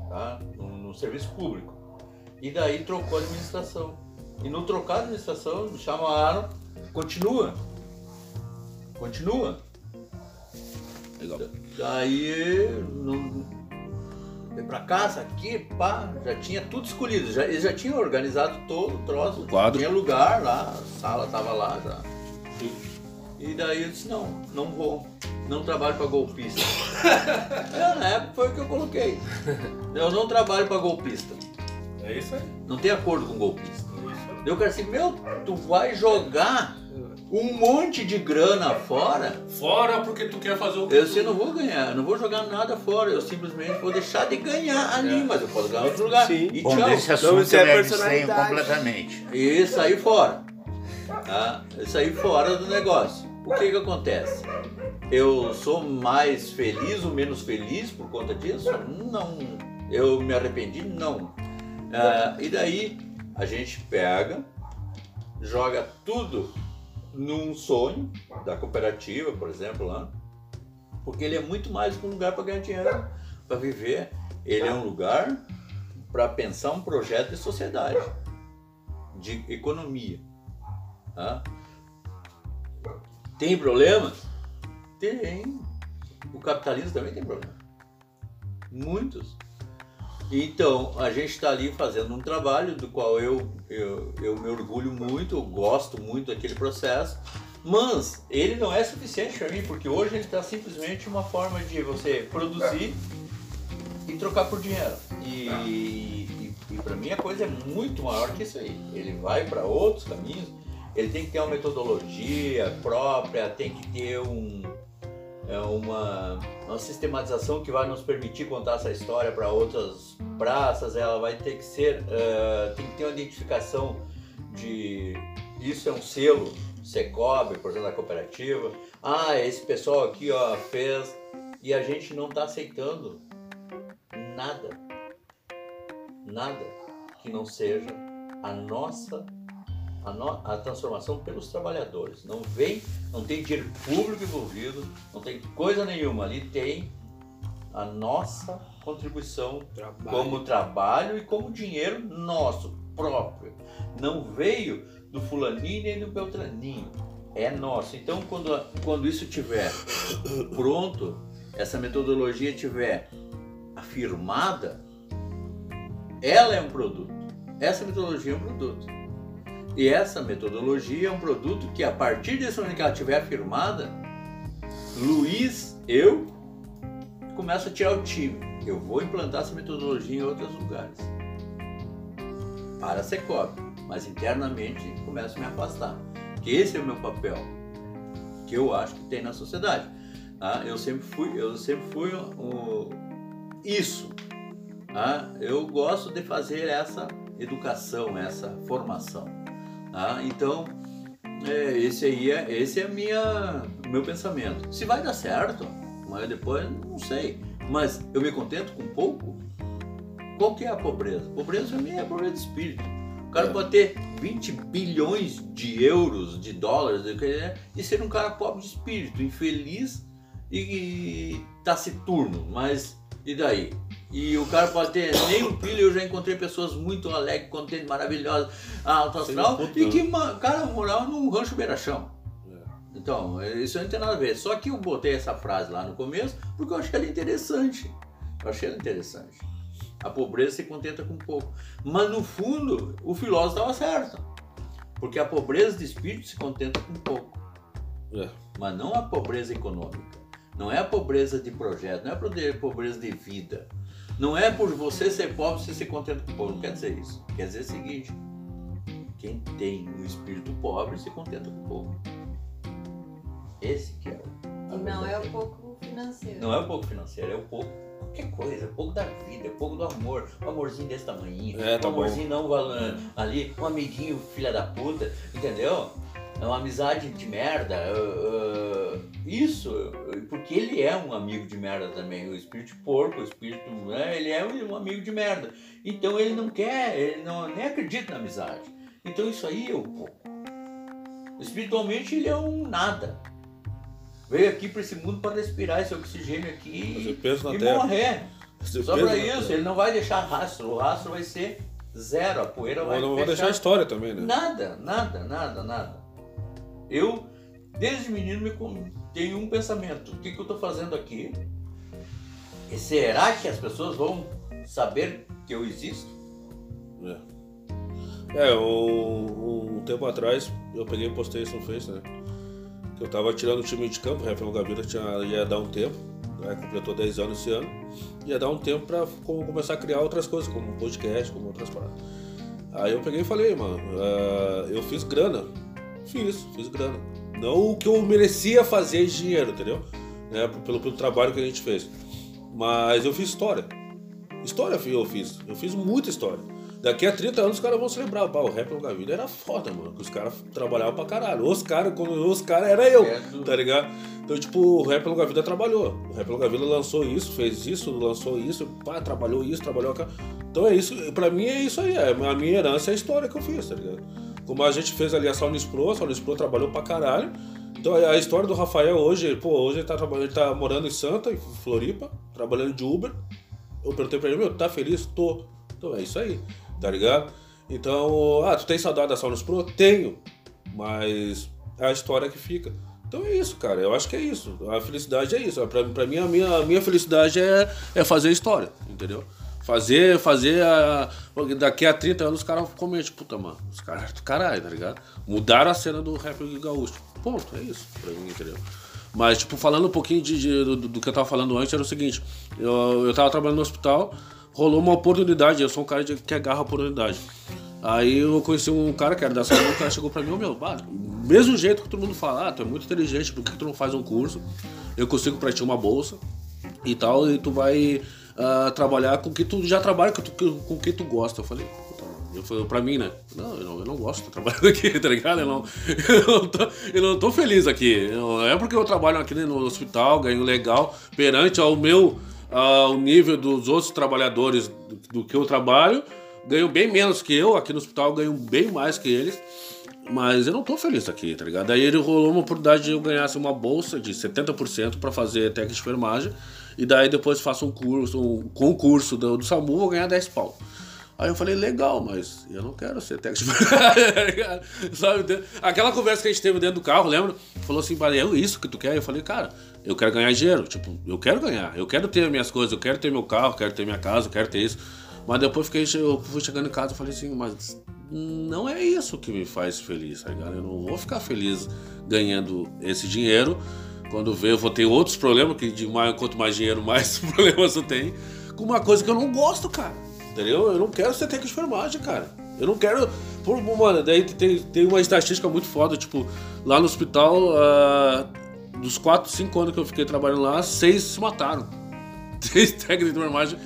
tá? no, no serviço público. E daí trocou a administração. E no trocar a administração, me chamaram, continua. Continua. Legal. Daí, não, vem pra casa aqui, pá, já tinha tudo escolhido. Já, eles já tinham organizado todo o troço. O quadro. Tinha lugar lá, a sala tava lá já. E daí eu disse, não, não vou. Não trabalho pra golpista. É, na época foi o que eu coloquei. Eu não trabalho pra golpista. É isso aí. Não tem acordo com golpista. É isso aí. Daí o cara assim, meu, tu vai jogar um monte de grana fora Fora porque tu quer fazer o Eu assim, não vou ganhar, não vou jogar nada fora, eu simplesmente vou deixar de ganhar ali, mas eu posso ganhar em outro lugar. Sim. E Bom, tchau. desse assunto isso é eu abstenho personalidade. completamente. E sair fora. Tá? Sair fora do negócio. O que que acontece? Eu sou mais feliz ou menos feliz por conta disso? Não. Eu me arrependi? Não. Ah, e daí a gente pega, joga tudo num sonho da cooperativa, por exemplo, lá. Porque ele é muito mais que um lugar para ganhar dinheiro, para viver. Ele é um lugar para pensar um projeto de sociedade, de economia. tá? Tem problema? Tem. O capitalismo também tem problema. Muitos. Então, a gente está ali fazendo um trabalho do qual eu, eu, eu me orgulho muito, eu gosto muito daquele processo, mas ele não é suficiente para mim, porque hoje ele está simplesmente uma forma de você produzir e trocar por dinheiro. E, e, e para mim a coisa é muito maior que isso aí. Ele vai para outros caminhos, ele tem que ter uma metodologia própria, tem que ter um, é uma, uma sistematização que vai nos permitir contar essa história para outras praças, ela vai ter que ser, eh, tem que ter uma identificação de isso é um selo Secob, por exemplo, da cooperativa. Ah, esse pessoal aqui ó, fez e a gente não está aceitando nada, nada que não seja a nossa a, no- a transformação pelos trabalhadores. Não vem, não tem dinheiro público envolvido, não tem coisa nenhuma. Ali tem a nossa contribuição Trabalho. como trabalho e como dinheiro nosso próprio. Não veio do fulaninho nem do beltraninho. É nosso. Então, quando, quando isso tiver pronto, essa metodologia tiver afirmada, ela é um produto. Essa metodologia é um produto. E essa metodologia é um produto que, a partir desse momento que ela estiver afirmada, Luiz, eu, começo a tirar o time. Eu vou implantar essa metodologia em outros lugares. Para ser cópia, mas internamente começo a me afastar. Que esse é o meu papel, que eu acho que tem na sociedade. Tá? Eu sempre fui, eu sempre fui o, isso. Tá? Eu gosto de fazer essa educação, essa formação. Tá? Então, é, esse aí é, esse é minha, meu pensamento. Se vai dar certo, mas depois não sei. Mas eu me contento com pouco. Qual que é a pobreza? Pobreza para mim é pobreza de espírito. O cara É. pode ter 20 bilhões de euros, de dólares, que- e ser um cara pobre de espírito, infeliz e, e taciturno. Mas e daí? E o cara pode ter nem um filho, eu já encontrei pessoas muito alegres, contentes, maravilhosas, alto astral, e que, cara, morava num rancho beira-chão. É. Então, isso não tem nada a ver. Só que eu botei essa frase lá no começo porque eu achei ela interessante. Eu achei ela interessante. A pobreza se contenta com pouco. Mas no fundo, o filósofo estava certo. Porque a pobreza de espírito se contenta com pouco. É. Mas não a pobreza econômica. Não é a pobreza de projeto, não é a pobre- pobreza de vida. Não é por você ser pobre você se contenta com pouco. Não quer dizer isso. Quer dizer o seguinte: quem tem um espírito pobre se contenta com pouco. Esse que é o. E não é o pouco financeiro. Não é o pouco financeiro, é o pouco qualquer coisa, é pouco da vida, é pouco do amor. Um amorzinho desse tamanho, É, tá um bom. amorzinho não valendo ali, um amiguinho filha da puta, entendeu? É uma amizade de merda. uh, isso, porque ele é um amigo de merda também. O espírito porco, o espírito, né, ele é um amigo de merda. Então ele não quer, ele não, nem acredita na amizade. Então isso aí é o pouco. Espiritualmente ele é um nada. Veio aqui para esse mundo para respirar esse oxigênio aqui peso na e terra. morrer. Fazer Só para isso, terra. ele não vai deixar rastro. O rastro vai ser zero. A poeira vai Não, não vou fechar. deixar a história também, né? Nada, nada, nada, nada. Eu, desde menino, me tenho um pensamento: o que, que eu estou fazendo aqui? E será que as pessoas vão saber que eu existo? É, um, um tempo atrás eu peguei e postei isso no Face, né? Que eu tava tirando o time de campo, o Rafael Gavira tinha, ia dar um tempo, né? completou 10 anos esse ano, ia dar um tempo pra co- começar a criar outras coisas, como podcast, como outras paradas. Aí eu peguei e falei, mano, ah, eu fiz grana. Fiz, fiz grana. Não o que eu merecia fazer de dinheiro, entendeu? Né? Pelo, pelo trabalho que a gente fez. Mas eu fiz história. História eu fiz. Eu fiz muita história. Daqui a 30 anos os caras vão se lembrar. Pá, o rap no Gavina era foda, mano. Que os caras trabalhavam pra caralho. Os caras, quando os caras era eu, É tá ligado? Então, tipo, o Rap Longa Vida trabalhou. O Rap Longa Vida lançou isso, fez isso, lançou isso, pá, trabalhou isso, trabalhou aquilo. Então é isso, pra mim é isso aí. É, a minha herança é a história que eu fiz, tá ligado? Como a gente fez ali a Saunis Pro, a Saunis Pro trabalhou pra caralho. Então a história do Rafael hoje, pô, hoje ele tá, ele tá morando em Santa, em Floripa, trabalhando de Uber. Eu perguntei pra ele, meu, tá feliz? Tô. Então é isso aí, tá ligado? Então, ah, tu tem saudade da Saunas Pro? Tenho, mas é a história que fica. Então é isso, cara. Eu acho que é isso. A felicidade é isso. Pra, pra mim, a minha, a minha felicidade é, é fazer história, entendeu? Fazer, fazer a. Daqui a 30 anos os caras comentam, puta, mano, os caras do caralho, tá ligado? Mudaram a cena do rap gaúcho. Ponto, é isso pra mim, entendeu? Mas, tipo, falando um pouquinho de, de- do, do que eu tava falando antes, era o seguinte: eu, eu tava trabalhando no hospital, rolou uma oportunidade, eu sou um cara de, que agarra a oportunidade. Aí eu conheci um cara que era da saúde, o cara chegou pra mim, ô meu, bah, mesmo jeito que todo mundo fala, ah, tu é muito inteligente, por que que tu não faz um curso? Eu consigo pra ti uma bolsa e tal, e tu vai ah, trabalhar com o que tu já trabalha, com, tu, com o que tu gosta. Eu falei, eu falei, pra mim, né? Não, eu não, eu não gosto de trabalhar aqui, tá ligado? Eu não, eu não, tô, eu não tô feliz aqui. É porque eu trabalho aqui no hospital, ganho legal, perante ao meu, ao nível dos outros trabalhadores do, do que eu trabalho, ganho bem menos que eu, aqui no hospital ganho bem mais que eles. Mas eu não tô feliz aqui, tá ligado? Daí ele rolou uma oportunidade de eu ganhasse uma bolsa de 70% pra fazer técnica de enfermagem. E daí depois faço um curso, um concurso do, do SAMU, vou ganhar 10 pau. Aí eu falei, legal, mas eu não quero ser técnico de? Sabe? Aquela conversa que a gente teve dentro do carro, lembra? Falou assim, "Bah, é isso que tu quer? Eu falei, cara, eu quero ganhar dinheiro. Tipo, eu quero ganhar, eu quero ter minhas coisas, eu quero ter meu carro, quero ter minha casa, eu quero ter isso. Mas depois fiquei, eu fui chegando em casa e falei assim, mas não é isso que me faz feliz, tá ligado? Eu não vou ficar feliz ganhando esse dinheiro Quando vê, eu vou ter outros problemas, que de mais, quanto mais dinheiro, mais problemas eu tenho, com uma coisa que eu não gosto, cara. Entendeu? Eu não quero ser técnico de enfermagem, cara. Eu não quero. Por, mano, daí tem, tem uma estatística muito foda, tipo, lá no hospital, ah, dos 4, 5 anos que eu fiquei trabalhando lá, seis se mataram. Seis técnicos de enfermagem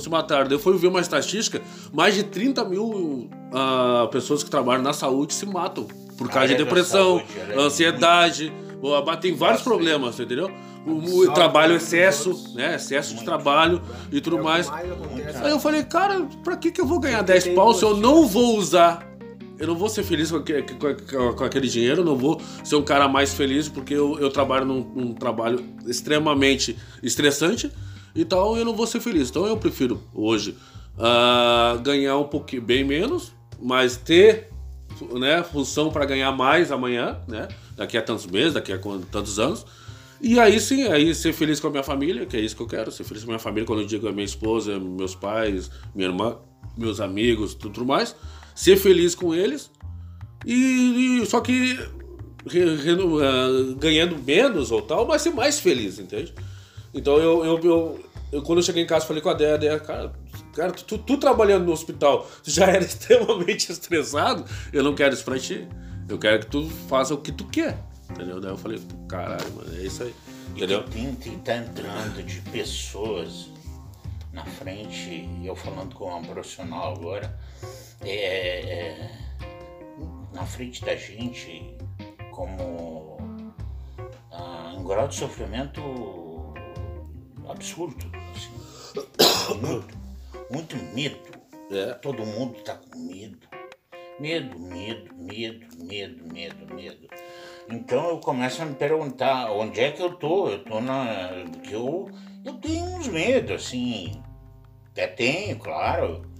se mataram. Daí eu fui ver uma estatística, mais de 30 mil ah, pessoas que trabalham na saúde se matam. Por causa de da depressão, saúde, é ansiedade, ou- tem vários problemas, entendeu? O, o trabalho, excesso, né? Excesso de trabalho e tudo É mais. Aí eu falei, cara, pra que, que eu vou ganhar Sempre 10 tem pau se eu não vou usar? Eu não vou ser feliz com, com- aquele dinheiro, não vou ser um cara mais feliz porque eu, eu trabalho num, num trabalho extremamente estressante, então eu não vou ser feliz. Então eu prefiro hoje ah, ganhar um pouquinho, bem menos, mas ter né, função para ganhar mais amanhã, né? Daqui a tantos meses, daqui a tantos anos. E aí sim, aí ser feliz com a minha família, que é isso que eu quero, ser feliz com a minha família quando eu digo a minha esposa, meus pais, minha irmã, meus amigos, tudo mais. Ser feliz com eles. E, e- só que re- reno- ah, ganhando menos ou tal, mas ser mais feliz, entende? Então eu, eu, eu, eu- quando eu cheguei em casa falei com a Déia, a Déia, cara, cara tu, tu trabalhando no hospital tu já era extremamente estressado, eu não quero isso pra ti. Eu quero que tu faça o que tu quer. Entendeu? Daí eu falei, caralho, mano, é isso aí. Entendeu? E tem que tá entrando de pessoas na frente, e eu falando com uma profissional agora, é, é, na frente da gente, como ah, um grau de sofrimento absurdo. Assim. Muito, muito medo. É. Todo mundo tá com medo. Medo, medo, medo, medo, medo, medo. Então eu começo a me perguntar onde é que eu tô? Eu tô na. que eu, eu tenho uns medos, assim. Até tenho, claro.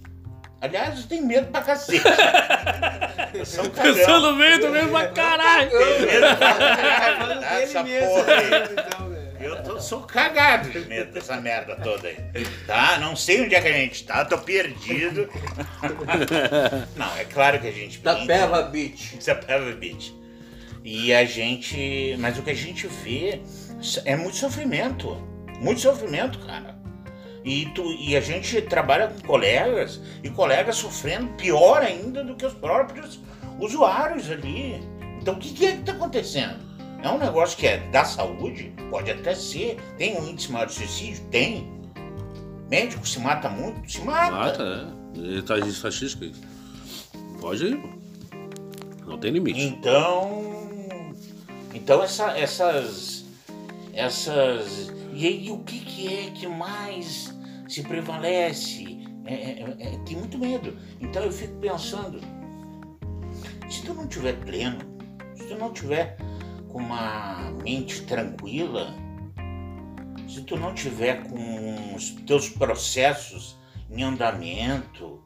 Aliás, eu tenho medo pra cacete. eu sou um cagão. Pensando bem, tô mesmo pra caralho. Tenho medo pra Falando caralho mesmo, porra aí. Eu tô, sou cagado de medo dessa merda toda aí. Tá? Não sei onde é que a gente tá, tô perdido. Não, é claro que a gente Da brinca. Peva Beach. Isso é Pebble Beach. E a gente. Mas o que a gente vê é muito sofrimento. Muito sofrimento, cara. E, tu, e a gente trabalha com colegas e colegas sofrendo pior ainda do que os próprios usuários ali. Então o que, que é que tá acontecendo? É um negócio que é da saúde? Pode até ser. Tem um índice maior de suicídio? Tem. Médico se mata muito? Se mata. Mata? Ele tá de estatística isso. Pode ir. Não tem limite. Então, então essa- essas, essas, e aí o que, que é que mais se prevalece? É, é- é- tem muito medo. Então eu fico pensando, se tu não tiver pleno, se tu não tiver com uma mente tranquila, se tu não tiver com os teus processos em andamento,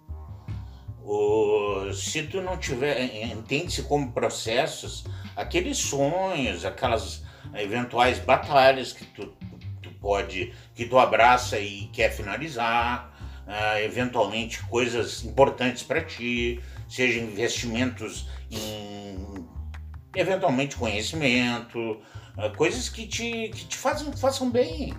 o- se tu não tiver, entende-se como processos, aqueles sonhos, aquelas eventuais batalhas que tu, tu pode, que tu abraça e quer finalizar, ah, eventualmente coisas importantes para ti, seja investimentos em eventualmente conhecimento, ah, coisas que te, que te façam, façam bem.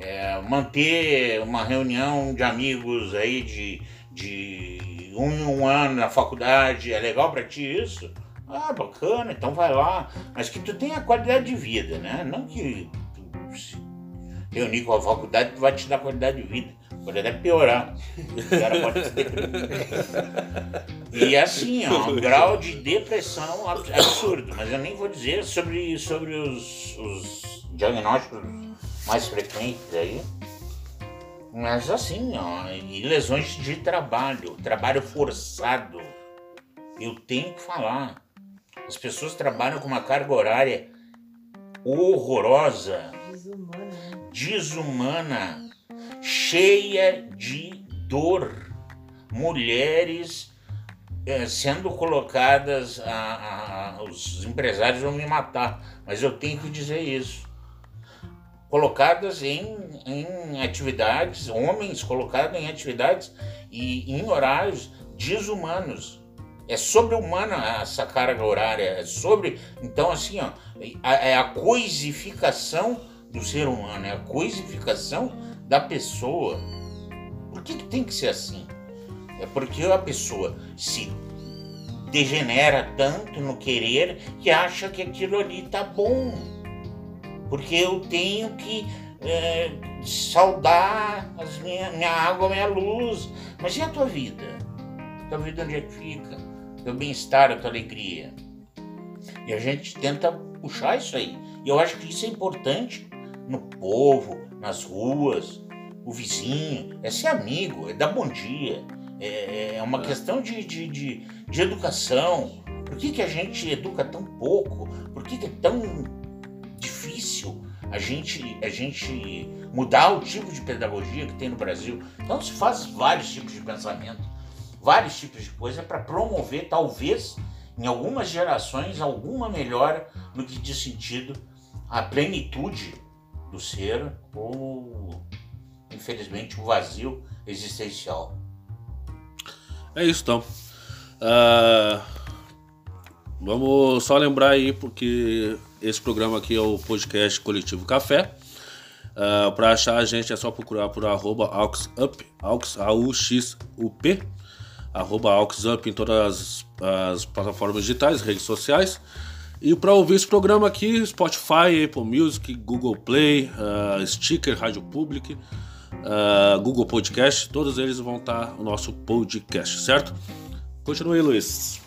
É, manter uma reunião de amigos aí de, de um em um ano na faculdade, é legal pra ti isso? Ah, bacana, então vai lá. Mas que tu tenha qualidade de vida, né? Não que tu reunir com a faculdade vai te dar qualidade de vida. Pode até piorar. O cara pode se deprimir. E assim, ó, um grau de depressão ab- absurdo. Mas eu nem vou dizer sobre, sobre os, os diagnósticos mais frequentes aí. Mas assim, ó, e lesões de trabalho, trabalho forçado. Eu tenho que falar. As pessoas trabalham com uma carga horária horrorosa, Desumana? Desumana, cheia de dor. Mulheres eh, sendo colocadas, a, a- os empresários vão me matar, mas eu tenho que dizer isso. Colocadas em, em atividades, homens colocados em atividades e em horários desumanos. É sobre-humana essa carga horária. É sobre. Então, assim, ó, é a coisificação do ser humano, é a coisificação da pessoa. Por que, que tem que ser assim? É porque a pessoa se degenera tanto no querer que acha que aquilo ali tá bom. Porque eu tenho que é, saudar as minha, minha água, minha luz. Mas e a tua vida? Tua vida onde é que fica? Teu bem-estar, a tua alegria. E a gente tenta puxar isso aí. E eu acho que isso é importante no povo, nas ruas, o vizinho, é ser amigo, é dar bom dia, é, é uma questão de, de, de, de, educação. Por que, que a gente educa tão pouco? Por que, que é tão difícil a gente, a gente mudar o tipo de pedagogia que tem no Brasil? Então se faz vários tipos de pensamento, vários tipos de coisa para promover, talvez, em algumas gerações, alguma melhora no que diz sentido a plenitude do ser ou, infelizmente, o vazio existencial. É isso então. Uh, vamos só lembrar aí, porque esse programa aqui é o podcast Coletivo Café. Uh, para achar a gente é só procurar por arroba AuxUp, Aux, A-U-X-U-P, arroba AuxUp em todas as, as plataformas digitais, redes sociais. E para ouvir esse programa aqui, Spotify, Apple Music, Google Play, uh, Sticker, Rádio Public, uh, Google Podcast, todos eles vão estar no nosso podcast, certo? Continue, Luiz.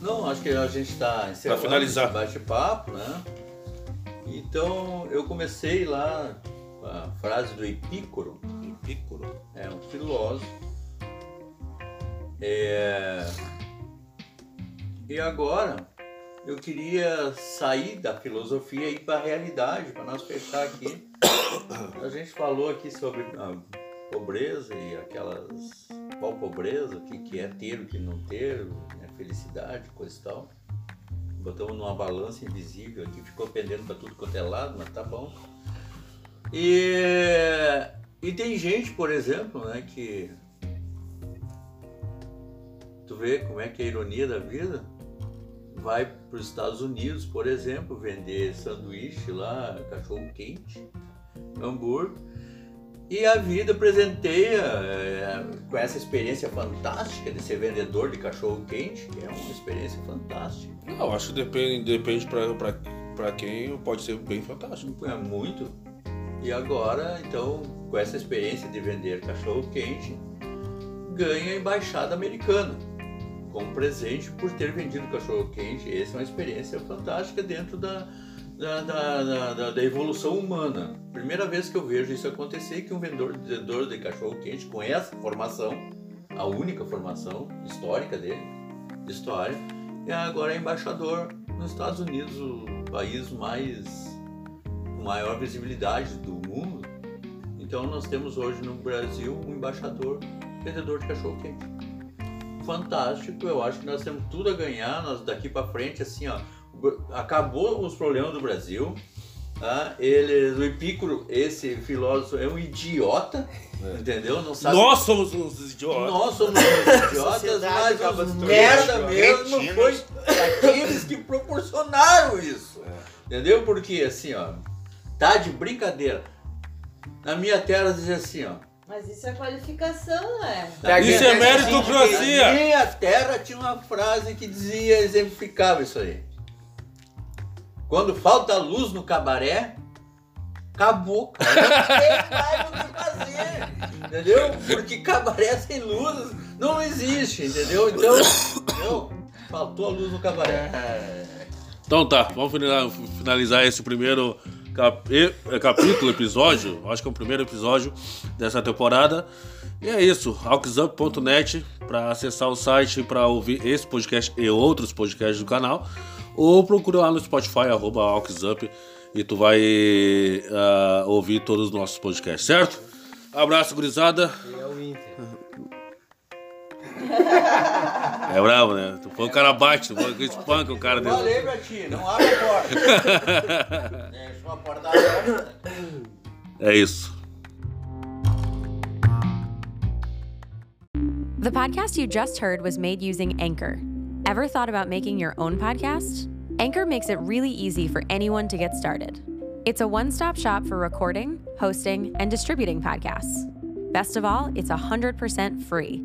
Não, acho que a gente está encerrando finalizar. bate-papo, né? Então, eu comecei lá com a frase do Epícoro. Epícoro? É um filósofo. É... E agora, eu queria sair da filosofia e ir para a realidade, para nós fechar aqui. A gente falou aqui sobre a pobreza e aquelas. Qual pobreza, o que, que é ter, o que não ter, né? felicidade, coisa e tal. Botamos numa balança invisível aqui, ficou pendendo para tudo quanto é lado, mas tá bom. E, e tem gente, por exemplo, né, que. Tu vê como é que é a ironia da vida? Vai para os Estados Unidos, por exemplo, vender sanduíche lá, cachorro quente, hambúrguer. E a vida presenteia é, com essa experiência fantástica de ser vendedor de cachorro quente, que é uma experiência fantástica. Não, acho que depende, depende para quem pode ser bem fantástico. É muito. E agora, então, com essa experiência de vender cachorro quente, ganha a embaixada americana como presente por ter vendido cachorro quente. Essa é uma experiência fantástica dentro da, da, da, da, da evolução humana. Primeira vez que eu vejo isso acontecer, que um vendedor, de cachorro quente com essa formação, a única formação histórica dele, de história, e agora é embaixador nos Estados Unidos, o país mais com maior visibilidade do mundo. Então nós temos hoje no Brasil um embaixador vendedor de cachorro quente fantástico. Eu acho que nós temos tudo a ganhar. Nós daqui para frente, assim, ó, acabou os problemas do Brasil. Tá? Ele, o Epícoro, esse filósofo, é um idiota, é. entendeu? Não sabe. Nós somos uns idiotas. Nós somos uns idiotas, mas os merda mesmo foi aqueles que proporcionaram isso. É. Entendeu? Porque assim, ó, tá de brincadeira. Na minha terra dizia assim, ó. Mas isso é qualificação, né? Isso é meritocracia. Na minha terra tinha uma frase que dizia, exemplificava isso aí. Quando falta luz no cabaré, acabou, cara. Não tem mais o que fazer. Entendeu? Porque cabaré sem luz não existe, entendeu? Então, entendeu? faltou a luz no cabaré. Então tá, vamos finalizar esse primeiro cap capítulo, episódio, acho que é o primeiro episódio dessa temporada. E é isso, auxup.net para acessar o site para ouvir esse podcast e outros podcasts do canal. Ou procura lá no Spotify, arroba auxup, e tu vai uh, ouvir todos os nossos podcasts, certo? Abraço, gurizada. E é o Inter. É bravo, né? Tu cara bate, tu espanca o cara. Falei pra ti, não abre a porta. Deixa uma porta aberta. É isso. The podcast you just heard was made using Anchor. Ever thought about making your own podcast? Anchor makes it really easy for anyone to get started. It's a one stop shop for recording, hosting, and distributing podcasts. Best of all, it's 100% free.